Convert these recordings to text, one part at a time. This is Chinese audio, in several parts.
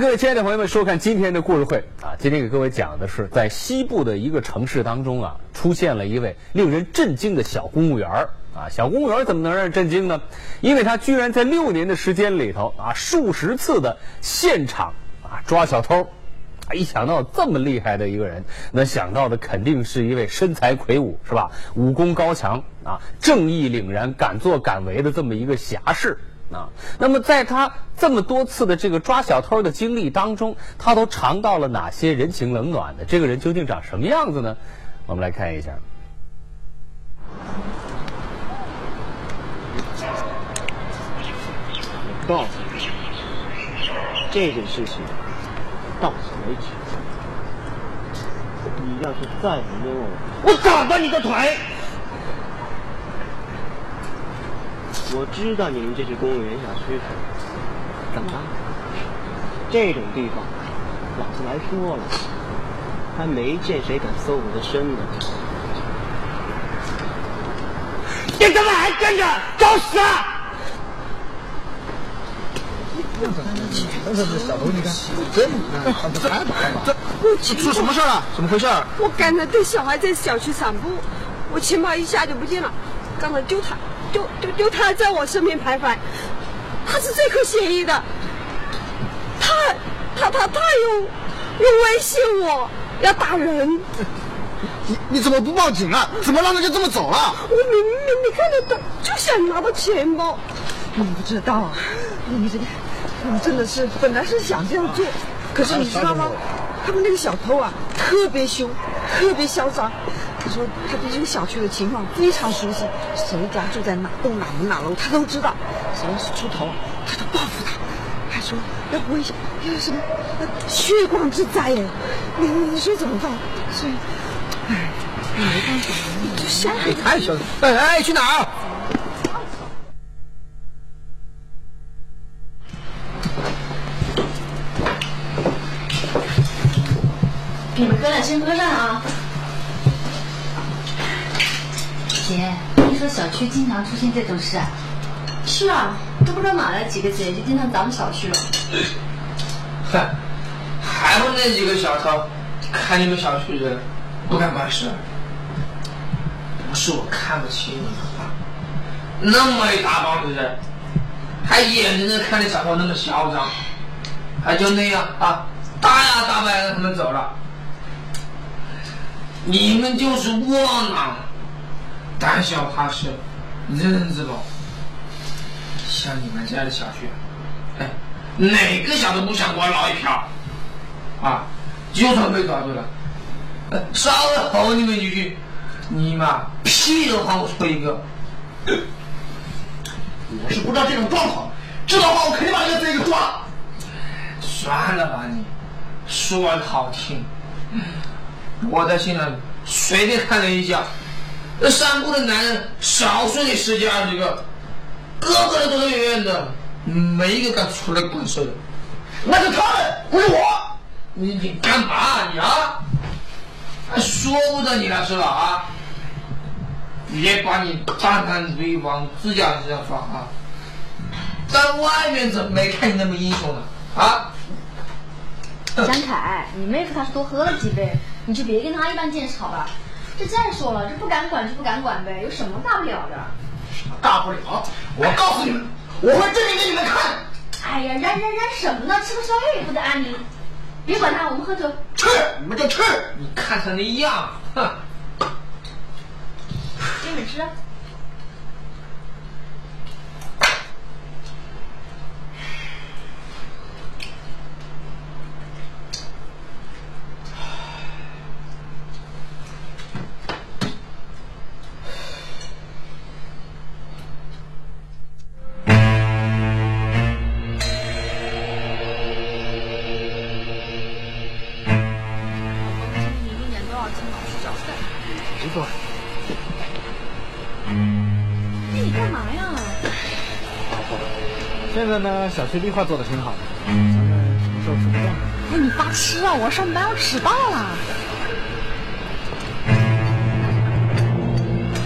各位亲爱的朋友们收看今天的故事会啊！今天给各位讲的是，在西部的一个城市当中啊，出现了一位令人震惊的小公务员儿啊！小公务员怎么能让人震惊呢？因为他居然在六年的时间里头啊，数十次的现场啊抓小偷。啊，一想到这么厉害的一个人，那想到的肯定是一位身材魁梧是吧？武功高强啊，正义凛然、敢作敢为的这么一个侠士。啊，那么在他这么多次的这个抓小偷的经历当中，他都尝到了哪些人情冷暖的？这个人究竟长什么样子呢？我们来看一下。我告诉你，这件事情到此为止。你要是再不冤枉我，我打断你的腿！我知道你们这是公务员小区，怎么了？这种地方，老子来说了，还没见谁敢搜我的身呢。你怎么还跟着？找死！这这小偷，你看，真？这出什么事了？怎么回事？我刚才带小孩在小区散步，我钱包一下就不见了，刚才丢他。就就就他在我身边徘徊，他是最可嫌疑的。他他他他用用威胁我要打人。你你怎么不报警啊？怎么让他就这么走了？我明明你看得到，就想拿到钱包。你不知道啊？你这你真的是本来是想这样做，可是你知道吗？他们那个小偷啊，特别凶，特别嚣张。他说他对这个小区的情况非常熟悉，谁家住在哪栋哪门哪楼他都知道。谁要是出头，他就报复他，还说要危险，要什么血光之灾哎！你你说怎么办？所以，哎，没办法，吓你太嚣张！哎哎，去哪儿？你们哥俩先喝上啊。姐，听说小区经常出现这种事啊？是啊，都不知道哪来几个贼，就盯上咱们小区了。哼，还不那几个小偷，看你们小区人不敢办事。不是我看不起你们，那么一大帮子人，还眼睁睁看着小偷那么嚣张，还就那样啊，大摇大摆让他们走了。你们就是窝囊。胆小怕事，人人自保。像你们这样的小区，哎，哪个小子不想我捞一票？啊，就算被抓住了，稍微吼你们几句，你妈屁都放不出一个。我是不知道这种状况，知道话我肯定把这个贼给抓。算了吧你，说的好听，我在心里随便看了一下。那散步的男人少说也十几二十个，个个都是远远的，没一个敢出来管事的。那是他们，不是我。你你干嘛你啊？还说不得你了是吧啊？别把你大胆主意往自家身上放啊！在外面怎么没看你那么英雄呢？啊？张凯，你妹夫他是多喝了几杯，你就别跟他一般见识好吧？这再说了，这不敢管就不敢管呗，有什么大不了的？什么大不了，我告诉你们，我会证明给你们看。哎呀，嚷嚷嚷什么呢？吃个宵夜也不得安宁。别管他，我们喝酒。去，你们就去。你看他那样，哼。你们吃。呢，小区绿化做的挺好的，咱们什么时候？哎，你发痴啊！我上班要迟到了。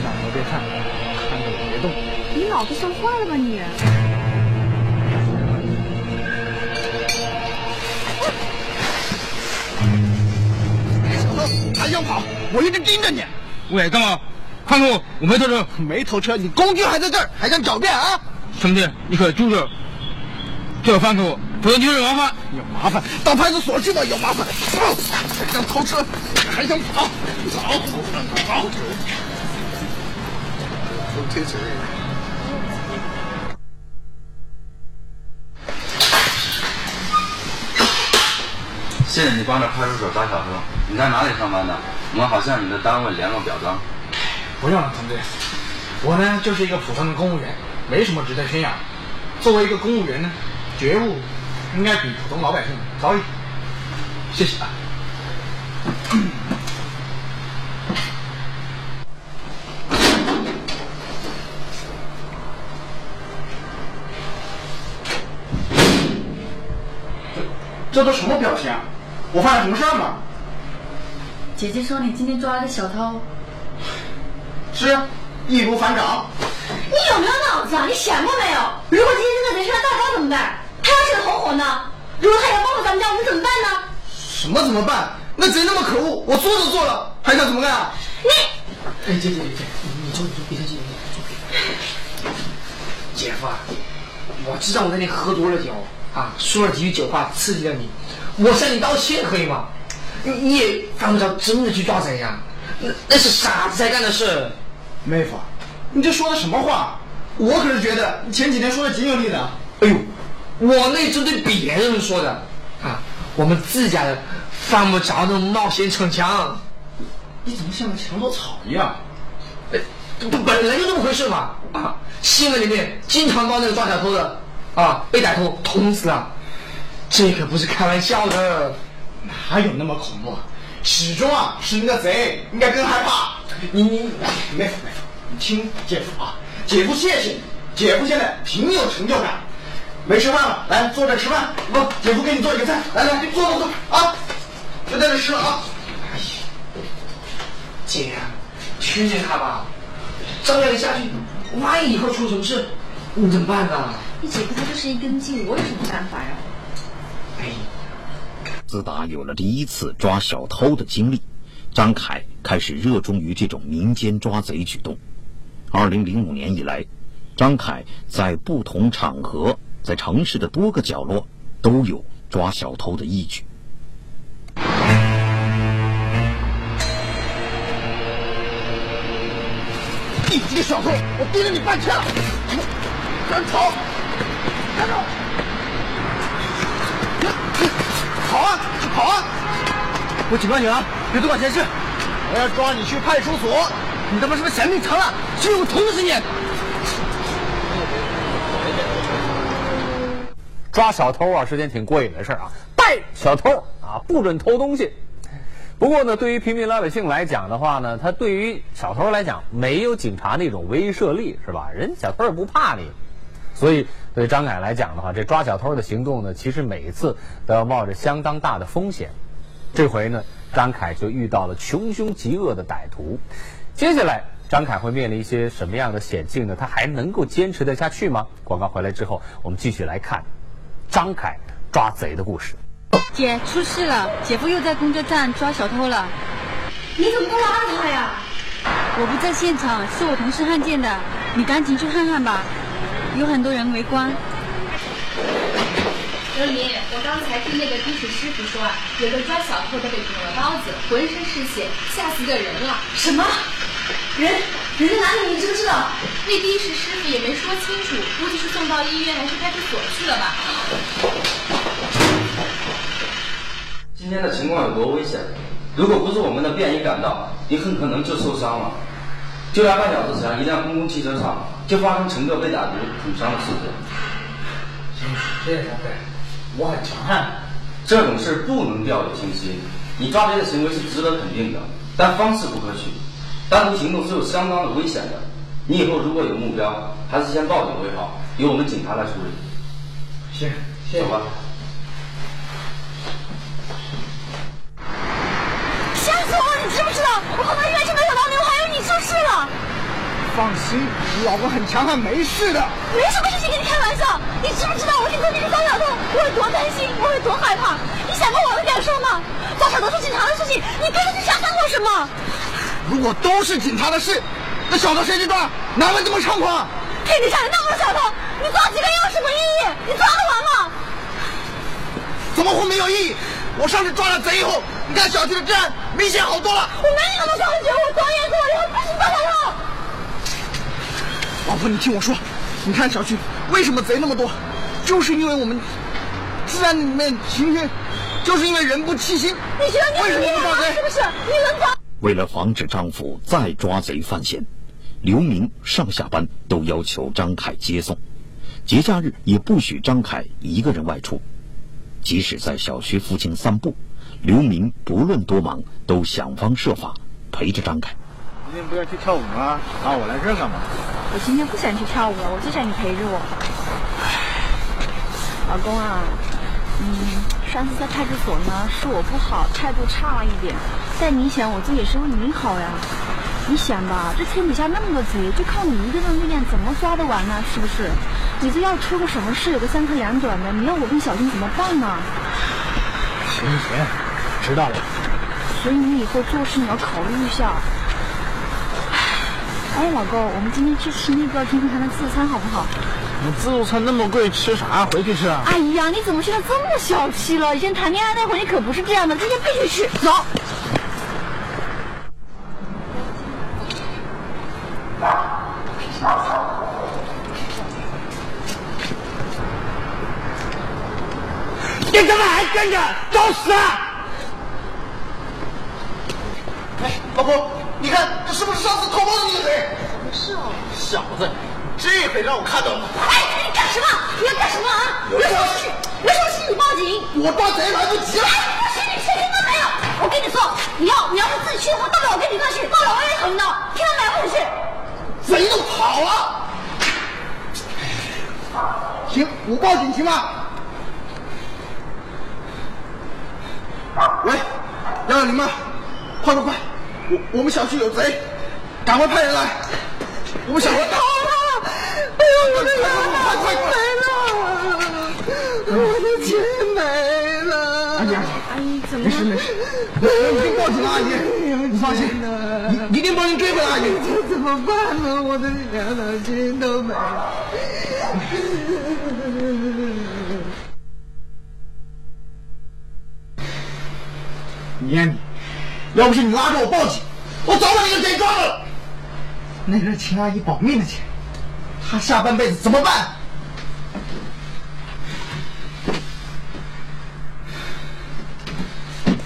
哪儿都别看，看着我别动。你脑子算坏了吧你？小偷还想跑，我一直盯着你。喂，干嘛？看我，我没偷车，没偷车，你工具还在这儿，还想狡辩啊？兄弟，你可住手！最好放开我，不用就是麻烦。有麻烦，到派出所去吧，有麻烦。还想偷车，还想跑，跑跑！都贴嘴。谢谢你帮着派出所抓小偷。你在哪里上班的？我们好向你的单位联络表彰。不用了，同志。我呢就是一个普通的公务员，没什么值得炫耀。作为一个公务员呢，觉悟应该比普通老百姓高一点。谢谢啊。这都什么表情啊？我犯了什么事儿吗？姐姐说你今天抓了个小偷，是，易如反掌。你有没有脑子啊？你想过没有？如果今天这个贼上了大高怎么办？他要是个同伙呢？如果他要报复咱们家，我们怎么办呢？什么怎么办？那贼那么可恶，我做都做了，还想怎么干啊？你，哎，姐姐姐姐，你坐，你坐，别生气。姐夫啊，我知道我那天喝多了酒啊，说了几句酒话刺激了你，我向你道歉可以吗？你你也犯不着真的去抓贼呀，那那是傻子才干的事。妹夫，你这说的什么话？我可是觉得你前几天说的挺有力的。哎呦，我那针对别人说的啊，我们自家人犯不着那种冒险逞强。你怎么像个墙头草一样？哎，不本来就这么回事嘛！啊，新闻里面经常报那个抓小偷的，啊，被歹徒捅死了，这可不是开玩笑的。哪有那么恐怖？始终啊是那个贼，应该更害怕。你你妹夫妹夫，你听姐夫啊，姐夫谢谢你，姐夫现在挺有成就感。没吃饭了，来坐这吃饭。不，姐夫给你做一个菜，来来，坐坐坐啊，就在这吃了啊。哎呀，姐，劝劝他吧，这样下去，万一以后出什么事，你怎么办呢？你姐夫他就是一根筋，我有什么办法呀？哎。自打有了第一次抓小偷的经历，张凯开始热衷于这种民间抓贼举动。二零零五年以来，张凯在不同场合，在城市的多个角落都有抓小偷的义举。你这个小偷，我盯着你半天了，赶紧跑，站住！跑啊，跑啊！我警告你啊，别多管闲事。我要抓你去派出所，你他妈是不是嫌命长了？欺负我捅死你！抓小偷啊是件挺过瘾的事儿啊，逮小偷啊不准偷东西。不过呢，对于平民老百姓来讲的话呢，他对于小偷来讲没有警察那种威慑力，是吧？人小偷也不怕你，所以对张凯来讲的话，这抓小偷的行动呢，其实每一次都要冒着相当大的风险。这回呢，张凯就遇到了穷凶极恶的歹徒。接下来，张凯会面临一些什么样的险境呢？他还能够坚持得下去吗？广告回来之后，我们继续来看张凯抓贼的故事。姐，出事了！姐夫又在公交站抓小偷了。你怎么不拉着他呀？我不在现场，是我同事看见的。你赶紧去看看吧，有很多人围观。刘林，我刚才听那个的士师傅说啊，有个抓小偷的被捅了刀子，浑身是血，吓死个人了。什么？人人在哪里？你知不知道？那的士师傅也没说清楚，估计是送到医院还是派出所去了吧。今天的情况有多危险？如果不是我们的便衣赶到，你很可能就受伤了。就在半小时前，一辆公共汽车上就发生乘客被歹徒捅伤的事件。行，谢谢同志，我很强悍。这种事不能掉以轻心。你抓贼的行为是值得肯定的，但方式不可取。单独行动是有相当的危险的。你以后如果有目标，还是先报警为好，由我们警察来处理。行，谢谢。走吧。吓死我了！你知不知道？我跑到医院去买小刀牛，还有你出事了。放心，你老公很强悍，没事的。没什么事情跟你开玩笑，你知不知道我听说你是张小偷，我有多担心，我有多害怕？你想过我的感受吗？张小偷是警察的事情，你跟着去瞎当做什么？如果都是警察的事，那小偷谁去抓？哪会这么猖狂？天底下有那么多小偷，你抓几个有什么意义？你抓得完吗？怎么会没有意义？我上次抓了贼以后，你看小区的治安明显好多了。我没有那么高级，我抓严肃，我以后不许抓小偷。老婆，你听我说，你看小区为什么贼那么多，就是因为我们治安里面行军，就是因为人不齐心。你觉得你为什么不抓贼？是不是？你能抓？为了防止丈夫再抓贼犯险，刘明上下班都要求张凯接送，节假日也不许张凯一个人外出。即使在小区附近散步，刘明不论多忙，都想方设法陪着张凯。今天不要去跳舞吗？啊，我来这干嘛？我今天不想去跳舞了，我就想你陪着我。老公啊，嗯，上次在派出所呢，是我不好，态度差了一点，但你想，我这也是为你好呀。你想吧，这天底下那么多贼，就靠你一个人力量怎么抓得完呢？是不是？你这要出个什么事，有个三长两短的，你要我跟小新怎么办呢？行行，知道了。所以你以后做事你要考虑一下。哎，老公，我们今天去吃那个天天堂的自助餐好不好？你自助餐那么贵，吃啥？回去吃啊！哎呀，你怎么现在这么小气了？以前谈恋爱那会儿你可不是这样的，今天必须去，走。你怎么还跟着？找死啊！哎，老婆，你看这是不是上次偷。小子，这回让我看到了。哎，你干什么？你要干什么啊？有什么事？有什么事你报警。我抓贼来不及了。哎，不行，你去，听到没有？我跟你说，你要你要是自己去的话，到了我跟你过去，到了我也捅你的，听到没有？回去。贼都跑了。行，我报警行吗？喂，幺幺零吗？快快快，我我们小区有贼，赶快派人来。我们小区逃了！哎呦，我的钱没了！我的钱没了！阿姨，阿姨怎么没事没事，我已经报警了，阿姨，你放心，你一定帮您追回来，阿姨。这怎么办呢？我的两条筋都没了。你呀你，要不是你拉着我报警，我早把那个贼抓了。那是秦阿姨保命的钱，她下半辈子怎么办？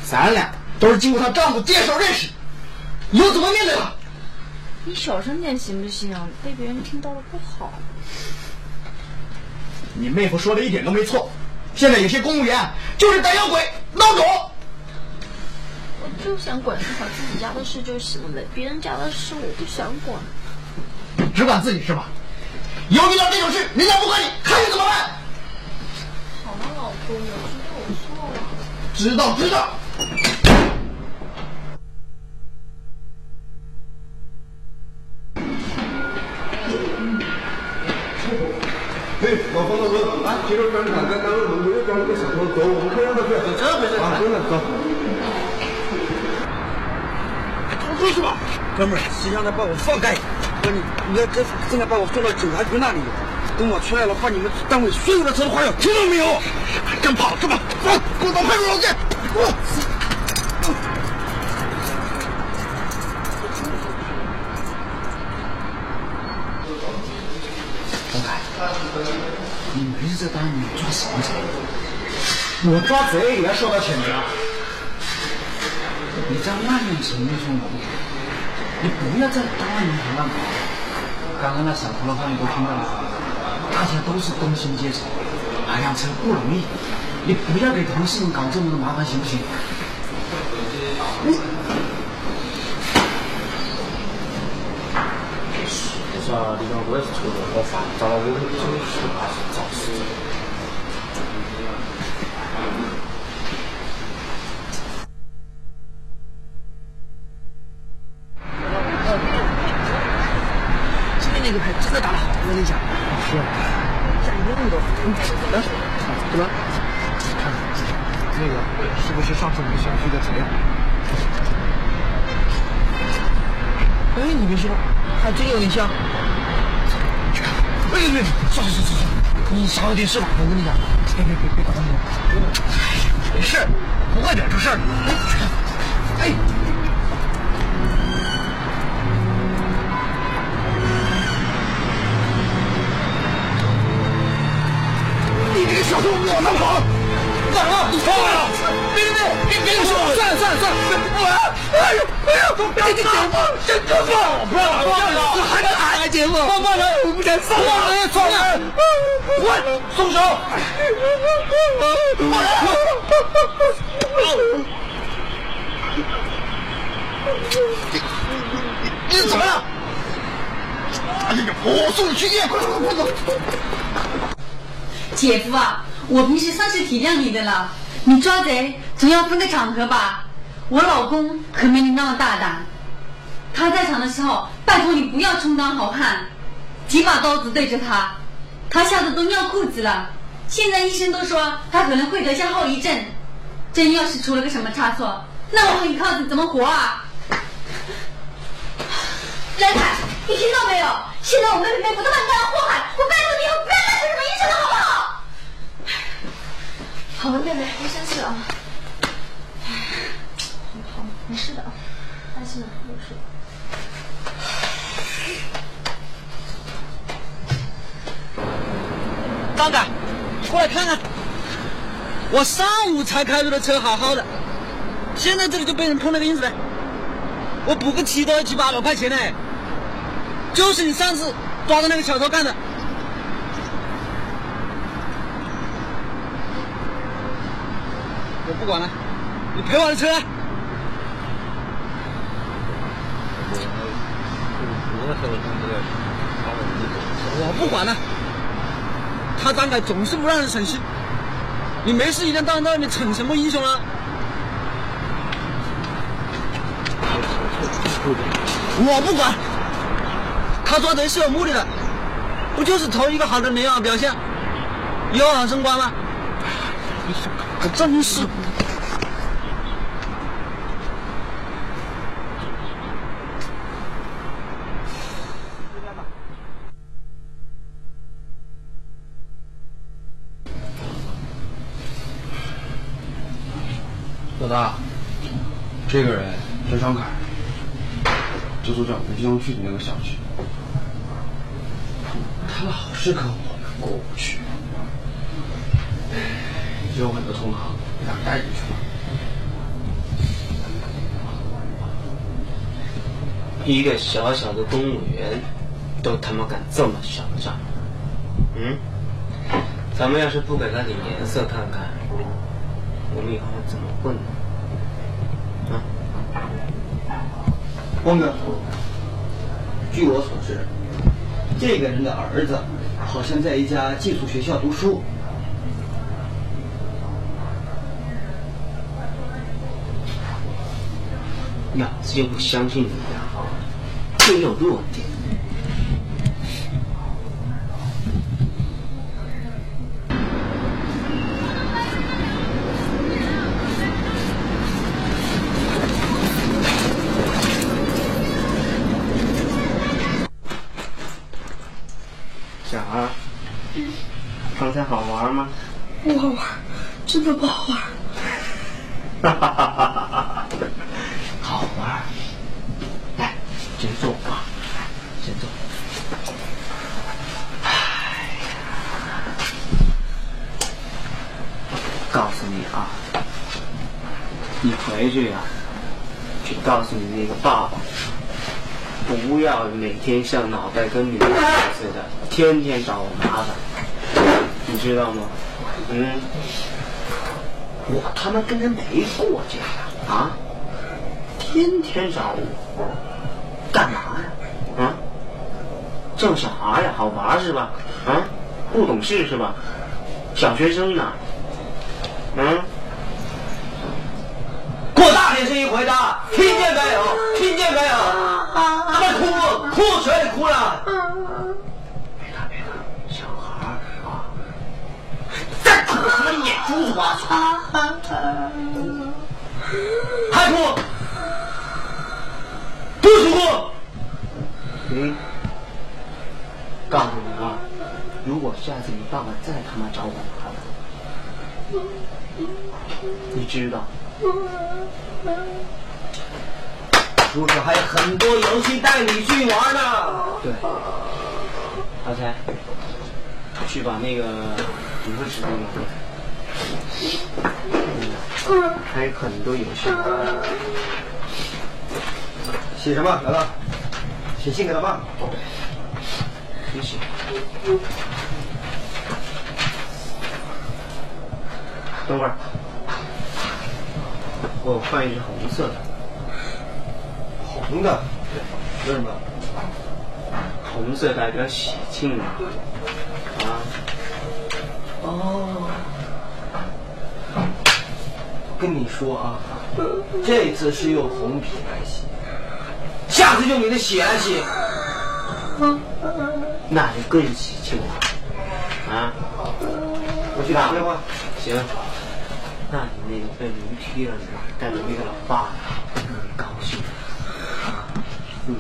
咱俩都是经过她丈夫介绍认识，以后怎么面对她？你小声点行不行？被别人听到了不好。你妹夫说的一点都没错，现在有些公务员就是胆小鬼、孬种。我就想管好自己家的事就行了，别人家的事我不想管。只管自己是吧？以后遇到这种事，人家不管你，看你怎么办？好了，老公，我知道我错了。知道知道。嘿，老方大哥，啊，听说张凯在单位门口又抓了个小偷，走，我们快让他去。这回事啊，真的，走。出去吧，哥们儿，谁让他把我放开？哥，你你要这现在把我送到警察局那里，等我出来了，把你们单位所有的车都划掉，听到没有？真跑是吧？走，给我到派出所去。我。张凯，你没事在单位抓什么贼？我抓贼也要受到谴责。你这样滥用程序，你不要在单位里面乱搞。刚刚那小偷的话你都听到了，大家都是工薪阶层，买辆车不容易，你不要给同事们搞这么多麻烦，行不行？你。是啊，你讲我也是错的，我犯遭了我的就是还是是，加一样的。嗯，来，怎么？看，那个是不是上次我们小区的贼啊？哎，你别说，还真有点像。去看，哎别别，算了算了算了，你小点事吧，我跟你讲，别别别别打我。没事，不会惹出事儿的。哎，去看，小偷，往哪跑？哪儿？你放了！别别别别别说！算了算了算了，不玩！哎呦哎呦！给你姐夫，真可放！不让放了！还敢喊姐夫？放放人！我不敢放人！放人！滚！松手！你你怎么了？哎呀，我送你去医院！快快快走！姐夫啊，我平时算是体谅你的了。你抓贼总要分个场合吧？我老公可没你那么大胆。他在场的时候，拜托你不要充当好汉，几把刀子对着他，他吓得都尿裤子了。现在医生都说他可能会得下后遗症。真要是出了个什么差错，那我和你靠子怎么活啊？张凯，你听到没有？现在我妹妹被不断干祸害，我拜托你以后不要再说什么医生了，好不好？好了，妹妹，别生气了啊。哎好，没事的，担心了，没事。张凯，过来看看，我上午才开着的车好好的，现在这里就被人碰了个印子了。我补个漆都要七八百块钱呢，就是你上次抓的那个小偷干的。不管了，你赔我的车。我不管了，他张凯总是不让人省心，你没事一天到晚在外面逞什么英雄啊？我不管，他抓贼是有目的的，不就是图一个好的美好表现，以后好升官吗？可真是。老大，这个人叫张凯，就住在我们金融区的那个小区。他老是跟我们过不去，有很多同行给他带进去了。一个小小的公务员，都他妈敢这么嚣张？嗯？咱们要是不给他点颜色看看，我们以后怎么混呢？啊？光哥，据我所知，这个人的儿子好像在一家寄宿学校读书。老子就不相信你呀，真有弱点。小孩，刚才好玩吗？不好玩，真的不好玩。哈哈哈哈！好玩，来，先坐啊，先坐。哎呀，告诉你啊，你回去呀、去告诉你那个爸爸，不要每天像脑袋跟驴似的，天天找我麻烦，你知道吗？嗯。我他妈跟他没过节呀！啊，天天找我，干嘛呀？啊，挣啥呀，好玩是吧？啊，不懂事是吧？小学生呢？嗯，回答听见没有？听见没有？他妈哭哭谁哭了。别打别打小孩啊再哭什么眼珠子还哭？不许哭？嗯告诉你啊如果下次你爸爸再他妈找我麻烦你知道 叔叔还有很多游戏带你去玩呢。对，阿才，去把那个饮水纸给我拿过来。嗯，还有很多游戏。写什么？来了，写信给他爸。你写。等会儿，我换一个红色的。红的？为什么？红色代表喜庆嘛。啊。哦。跟你说啊，这次是用红笔来写，下次用你的血来写，那就更喜庆了。啊？我去打电话。行。那你那个被驴踢了，带着那个老爸呀，高兴。嗯。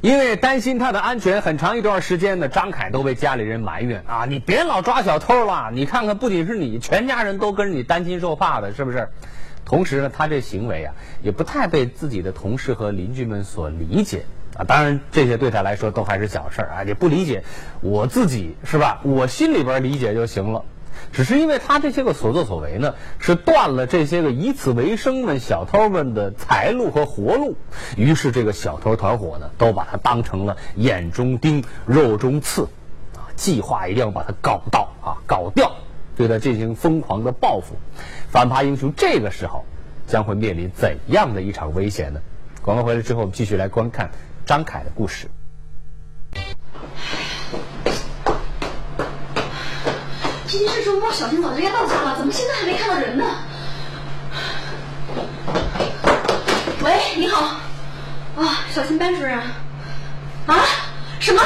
因为担心他的安全，很长一段时间呢，张凯都被家里人埋怨啊！你别老抓小偷了，你看看，不仅是你，全家人都跟着你担惊受怕的，是不是？同时呢，他这行为啊，也不太被自己的同事和邻居们所理解啊。当然，这些对他来说都还是小事儿啊，也不理解，我自己是吧？我心里边理解就行了。只是因为他这些个所作所为呢，是断了这些个以此为生们小偷们的财路和活路，于是这个小偷团伙呢，都把他当成了眼中钉、肉中刺，啊，计划一定要把他搞到啊，搞掉，对他进行疯狂的报复。反扒英雄这个时候将会面临怎样的一场危险呢？广告回来之后，我们继续来观看张凯的故事。今天是周末，小新早就该到家了，怎么现在还没看到人呢？喂，你好，啊，小新班主任，啊，什么？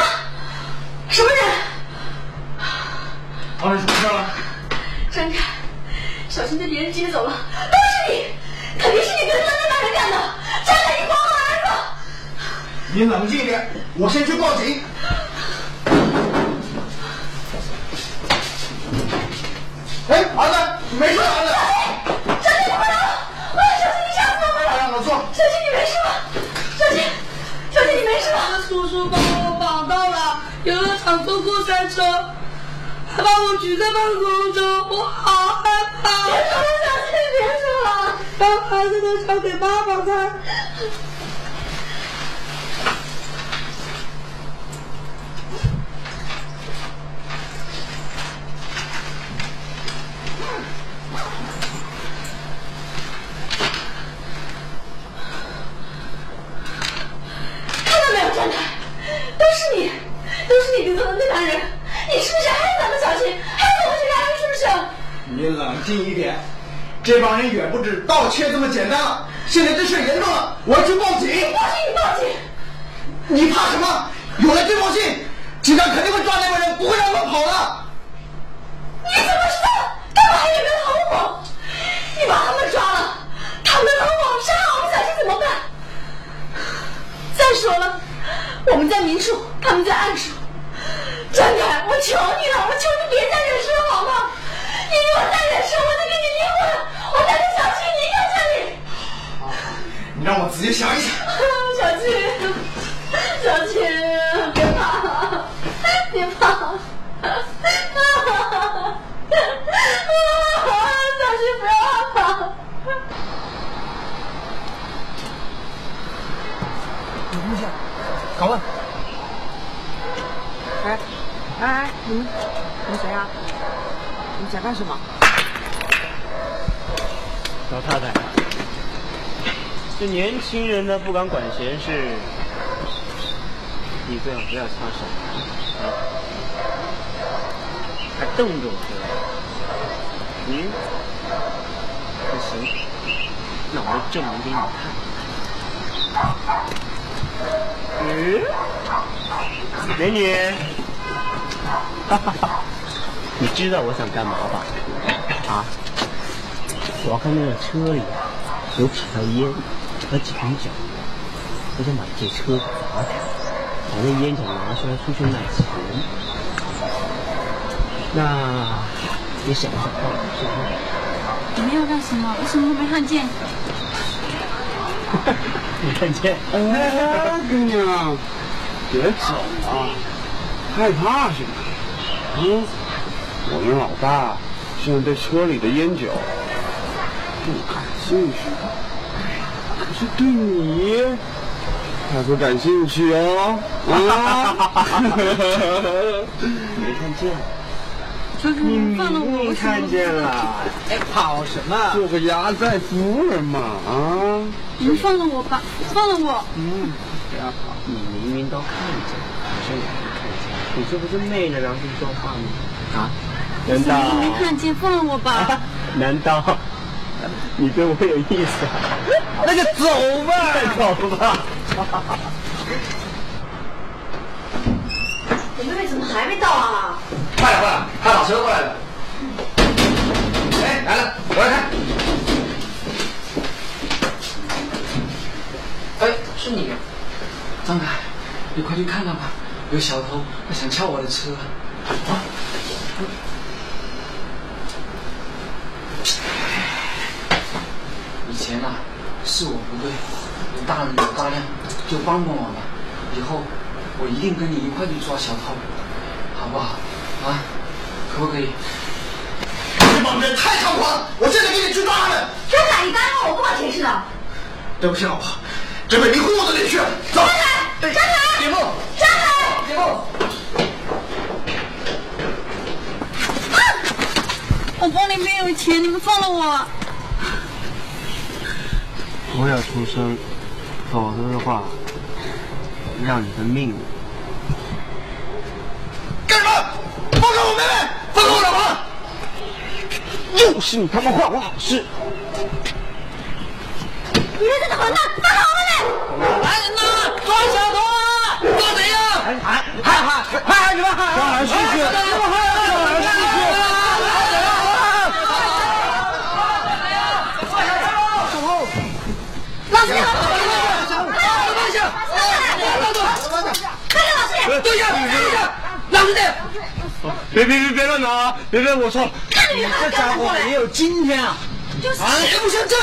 什么人？发生什么事了？张凯，小新被别人接走了，都是你，肯定是你跟着那帮人干的，张凯，你还我儿子！你冷静一点，我先去报警。哎，儿子，没事，儿子。小新，你回来了！啊，小新，你吓死我们了！让我坐。小新，你没事吧？小新，小新，你没事吧？叔叔把我绑到了游乐场坐过山车，还把我举在半空中，我好害怕。别说了，小新，别说了，把孩子都交给爸爸看。看到没有，张凯，都是你，都是你跟着那帮人，你是不是害死咱们小新，害死我们全家人，是不是？你冷静一点，这帮人远不止盗窃这么简单了。现在这事严重了，我要去报警。报警，你报警！你怕什么？有了这封信，警察肯定会抓那帮人，不会让他们跑的。你怎么知道他们还有没有逃跑？你把他们抓了，他们逃跑杀了我们小新怎么办？再说了，我们在明处，他们在暗处。张凯，我求你了，我求你别再忍受了好吗？你如果再忍受，我就跟你离婚，我带着小新离开这里。你让我仔细想一想。小青，小青，别怕，别怕。小青不要害怕。有东西，拷问。哎，哎哎，你们，你们谁啊？你们想干什么？老太太，这年轻人呢不敢管闲事，你最好不要插手。啊，还瞪着我？嗯，那行，那我就证明给你看。嗯，美女，哈哈，你知道我想干嘛吧？啊，我看那个车里有几条烟。和几瓶酒，我想把这车砸开，把那烟酒拿出来出去卖钱。那你想不想帮我这样？你们要干什么？为什么都没看见？没看见。哎，姑娘，别走啊，害怕是吗？嗯，我们老大现在对车里的烟酒不感兴趣，是对你他说感兴趣哦。啊！没看见。你们放了我！你为什么看见了？哎，跑什么？做个压寨夫人嘛，啊！你们放了我吧，放了我！嗯，不要跑！你明明都看见，可是你没看见，你这不是昧着良心说话吗？啊？难道？你没看见，放了我吧！难道 你对我有意思啊？那就走吧，走吧。我妹妹怎么还没到啊？快了快了，他打车过来了。哎，来了，我来看。哎，是你，张凯，你快去看看吧，有小偷他想撬我的车。啊！以前呐、是我不对，你大人有大量，就帮帮我吧。以后我一定跟你一块去抓小偷，好不好？啊，可不可以？这帮人太猖狂了，我现在给你去抓他们！张凯，你刚才问我干嘛解释的？对不起，老婆，这被迷糊子里去了。走，张凯，张凯，别碰！张凯，别碰！我包里没有钱，你们放了我！我要出声，否则的话，要你的命！干什么？放开我妹妹！放开我老婆！又是你他妈坏我好事！你们这个混蛋，放开我妹妹！来人呐！抓小偷啊！抓贼呀？喊喊喊喊喊什么喊？上来试试！上来试试！老师，你好！放下！快点，老师！蹲下！蹲下！老实点！别别别别乱拿啊！别别，我错了。你这家伙也有今天啊！就是邪不胜正。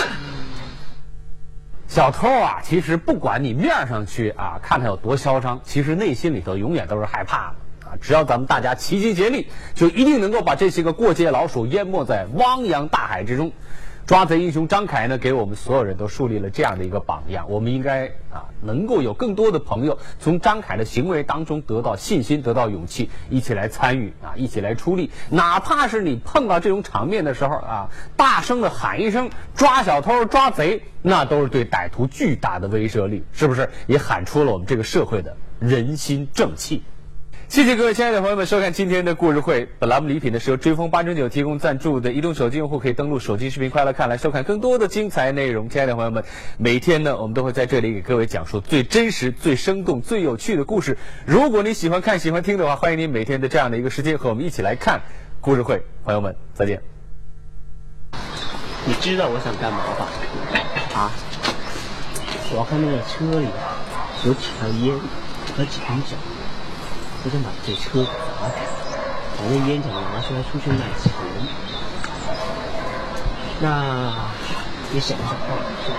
小偷啊，其实不管你面上去啊，看他有多嚣张，其实内心里头永远都是害怕的啊。只要咱们大家齐心协力，就一定能够把这些个过街老鼠淹没在汪洋大海之中。抓贼英雄张凯呢，给我们所有人都树立了这样的一个榜样。我们应该啊，能够有更多的朋友从张凯的行为当中得到信心，得到勇气，一起来参与啊，一起来出力。哪怕是你碰到这种场面的时候啊，大声的喊一声“抓小偷、抓贼”，那都是对歹徒巨大的威慑力，是不是？也喊出了我们这个社会的人心正气。谢谢各位亲爱的朋友们收看今天的故事会。本栏目礼品呢是由追风八九九提供赞助的，移动手机用户可以登录手机视频快乐看来收看更多的精彩内容。亲爱的朋友们，每天呢我们都会在这里给各位讲述最真实、最生动、最有趣的故事。如果你喜欢看、喜欢听的话，欢迎您每天的这样的一个时间和我们一起来看故事会。朋友们，再见。你知道我想干嘛吧？啊！我看那个车里有几条烟和几瓶酒，我想把这车砸开，把那烟酒拿出来出去卖钱。那你想不想帮我这样？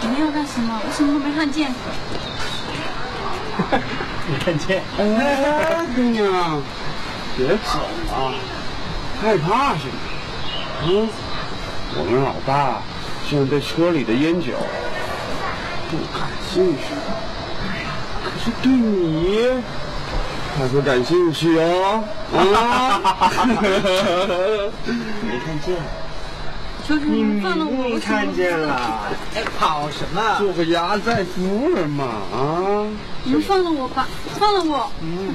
你们要干什么？我什么都没看见？没看见。哎，姑娘，别走啊！害怕是吗？嗯，我们老大现在对车里的烟酒不感兴趣，可是对你还会感兴趣哦。啊！没看见。求求你们放了我！你为什么看见了？哎，跑什么？做个压寨夫人嘛，啊！你们放了我吧，放了我！嗯，